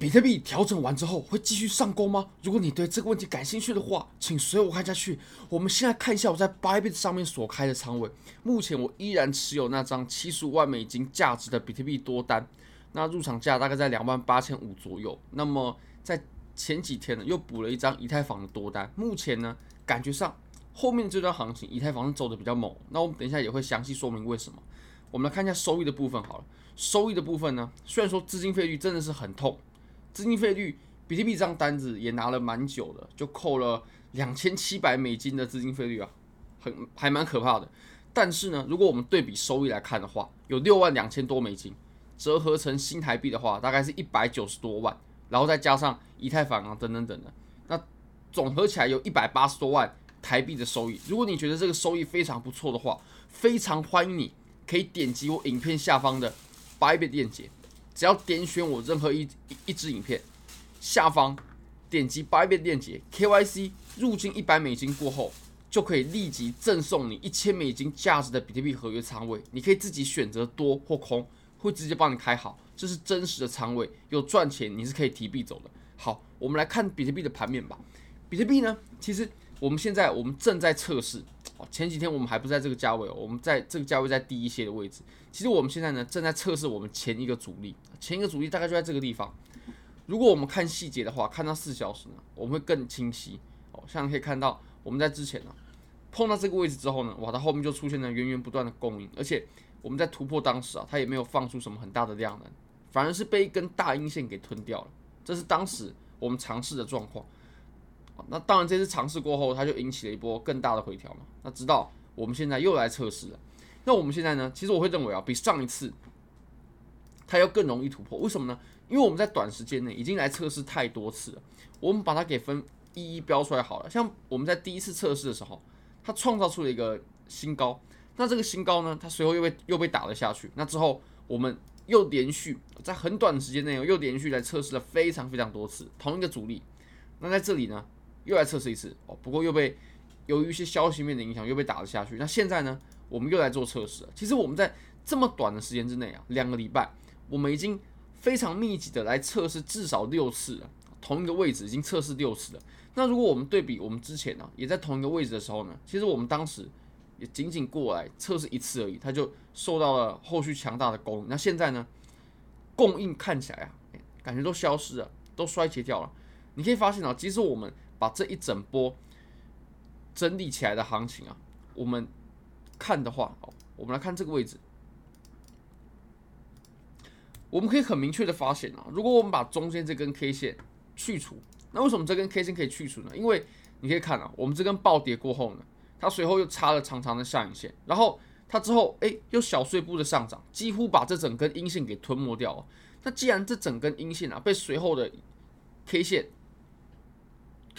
比特币调整完之后会继续上攻吗？如果你对这个问题感兴趣的话，请随我看下去。我们现在看一下我在币币上面所开的仓位。目前我依然持有那张七十五万美金价值的比特币多单，那入场价大概在两万八千五左右。那么在前几天呢，又补了一张以太坊的多单。目前呢，感觉上后面这段行情以太坊是走的比较猛。那我们等一下也会详细说明为什么。我们来看一下收益的部分好了。收益的部分呢，虽然说资金费率真的是很痛。资金费率，比特币这张单子也拿了蛮久的，就扣了两千七百美金的资金费率啊，很还蛮可怕的。但是呢，如果我们对比收益来看的话，有六万两千多美金，折合成新台币的话，大概是一百九十多万，然后再加上以太坊啊等等等的，那总合起来有一百八十多万台币的收益。如果你觉得这个收益非常不错的话，非常欢迎你可以点击我影片下方的 Bybit 链接。只要点选我任何一一一支影片，下方点击 Bybit 链接，KYC 入金一百美金过后，就可以立即赠送你一千美金价值的比特币合约仓位。你可以自己选择多或空，会直接帮你开好，这是真实的仓位，有赚钱你是可以提币走的。好，我们来看比特币的盘面吧。比特币呢，其实我们现在我们正在测试。前几天我们还不在这个价位，我们在这个价位在低一些的位置。其实我们现在呢正在测试我们前一个阻力，前一个阻力大概就在这个地方。如果我们看细节的话，看到四小时呢，我们会更清晰哦。像可以看到我们在之前呢碰到这个位置之后呢，哇，它后面就出现了源源不断的供应，而且我们在突破当时啊，它也没有放出什么很大的量能，反而是被一根大阴线给吞掉了。这是当时我们尝试的状况。那当然，这次尝试过后，它就引起了一波更大的回调嘛。那直到我们现在又来测试了。那我们现在呢？其实我会认为啊，比上一次它要更容易突破。为什么呢？因为我们在短时间内已经来测试太多次了。我们把它给分一一标出来好了。像我们在第一次测试的时候，它创造出了一个新高。那这个新高呢，它随后又被又被打了下去。那之后我们又连续在很短的时间内又连续来测试了非常非常多次同一个阻力。那在这里呢？又来测试一次哦，不过又被由于一些消息面的影响又被打了下去。那现在呢，我们又来做测试了。其实我们在这么短的时间之内啊，两个礼拜，我们已经非常密集的来测试至少六次了，同一个位置已经测试六次了。那如果我们对比我们之前呢，也在同一个位置的时候呢，其实我们当时也仅仅过来测试一次而已，它就受到了后续强大的供应。那现在呢，供应看起来啊，感觉都消失了，都衰竭掉了。你可以发现啊，其实我们。把这一整波整理起来的行情啊，我们看的话，我们来看这个位置，我们可以很明确的发现啊，如果我们把中间这根 K 线去除，那为什么这根 K 线可以去除呢？因为你可以看啊，我们这根暴跌过后呢，它随后又插了长长的下影线，然后它之后哎又小碎步的上涨，几乎把这整根阴线给吞没掉了。那既然这整根阴线啊被随后的 K 线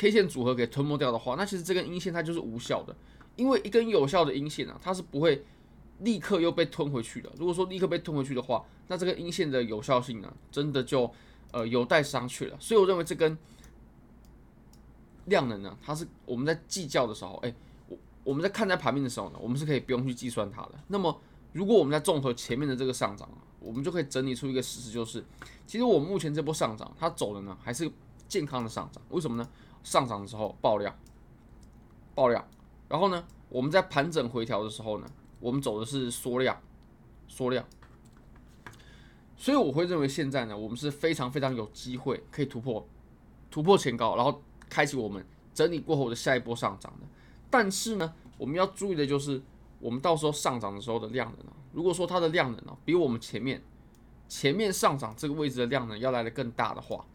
K 线组合给吞没掉的话，那其实这根阴线它就是无效的，因为一根有效的阴线啊，它是不会立刻又被吞回去的。如果说立刻被吞回去的话，那这个阴线的有效性呢，真的就呃有待商榷了。所以我认为这根量能呢，它是我们在计较的时候，哎，我我们在看待盘面的时候呢，我们是可以不用去计算它的。那么如果我们在综合前面的这个上涨啊，我们就可以整理出一个事实，就是其实我们目前这波上涨，它走的呢还是健康的上涨。为什么呢？上涨的时候爆量，爆量，然后呢，我们在盘整回调的时候呢，我们走的是缩量，缩量，所以我会认为现在呢，我们是非常非常有机会可以突破，突破前高，然后开启我们整理过后的下一波上涨的。但是呢，我们要注意的就是，我们到时候上涨的时候的量能啊，如果说它的量能啊比我们前面前面上涨这个位置的量能要来的更大的话，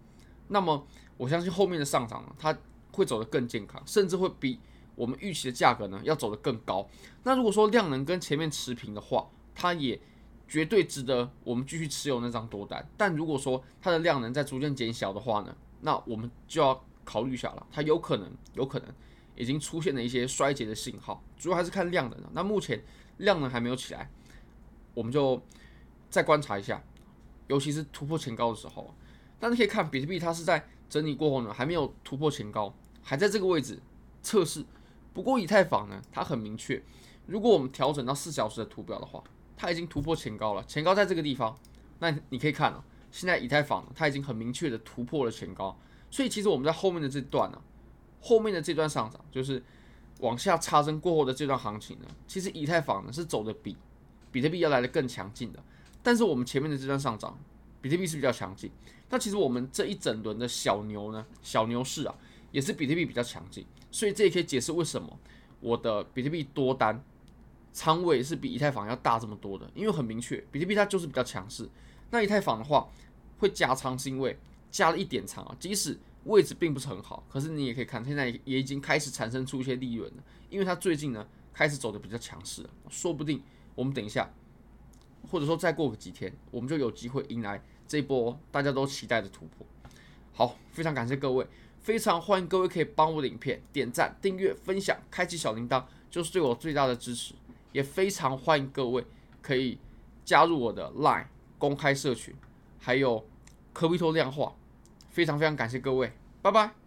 那么。我相信后面的上涨呢，它会走得更健康，甚至会比我们预期的价格呢要走得更高。那如果说量能跟前面持平的话，它也绝对值得我们继续持有那张多单。但如果说它的量能在逐渐减小的话呢，那我们就要考虑一下了，它有可能有可能已经出现了一些衰竭的信号。主要还是看量能。那目前量能还没有起来，我们就再观察一下，尤其是突破前高的时候。但是可以看比特币，它是在。整理过后呢，还没有突破前高，还在这个位置测试。不过以太坊呢，它很明确，如果我们调整到四小时的图表的话，它已经突破前高了。前高在这个地方，那你可以看了，现在以太坊它已经很明确的突破了前高，所以其实我们在后面的这段呢、后面的这段上涨就是往下插针过后的这段行情呢，其实以太坊呢是走的比比特币要来的更强劲的，但是我们前面的这段上涨，比特币是比较强劲，那其实我们这一整轮的小牛呢，小牛市啊，也是比特币比较强劲，所以这也可以解释为什么我的比特币多单。仓位是比以太坊要大这么多的，因为很明确，比特币它就是比较强势。那以太坊的话会加仓，是因为加了一点仓啊，即使位置并不是很好，可是你也可以看，现在也已经开始产生出一些利润了，因为它最近呢开始走的比较强势，说不定我们等一下，或者说再过个几天，我们就有机会迎来这一波大家都期待的突破。好，非常感谢各位，非常欢迎各位可以帮我的影片点赞、订阅、分享、开启小铃铛，就是对我最大的支持。也非常欢迎各位可以加入我的 Line 公开社群，还有科威托量化，非常非常感谢各位，拜拜。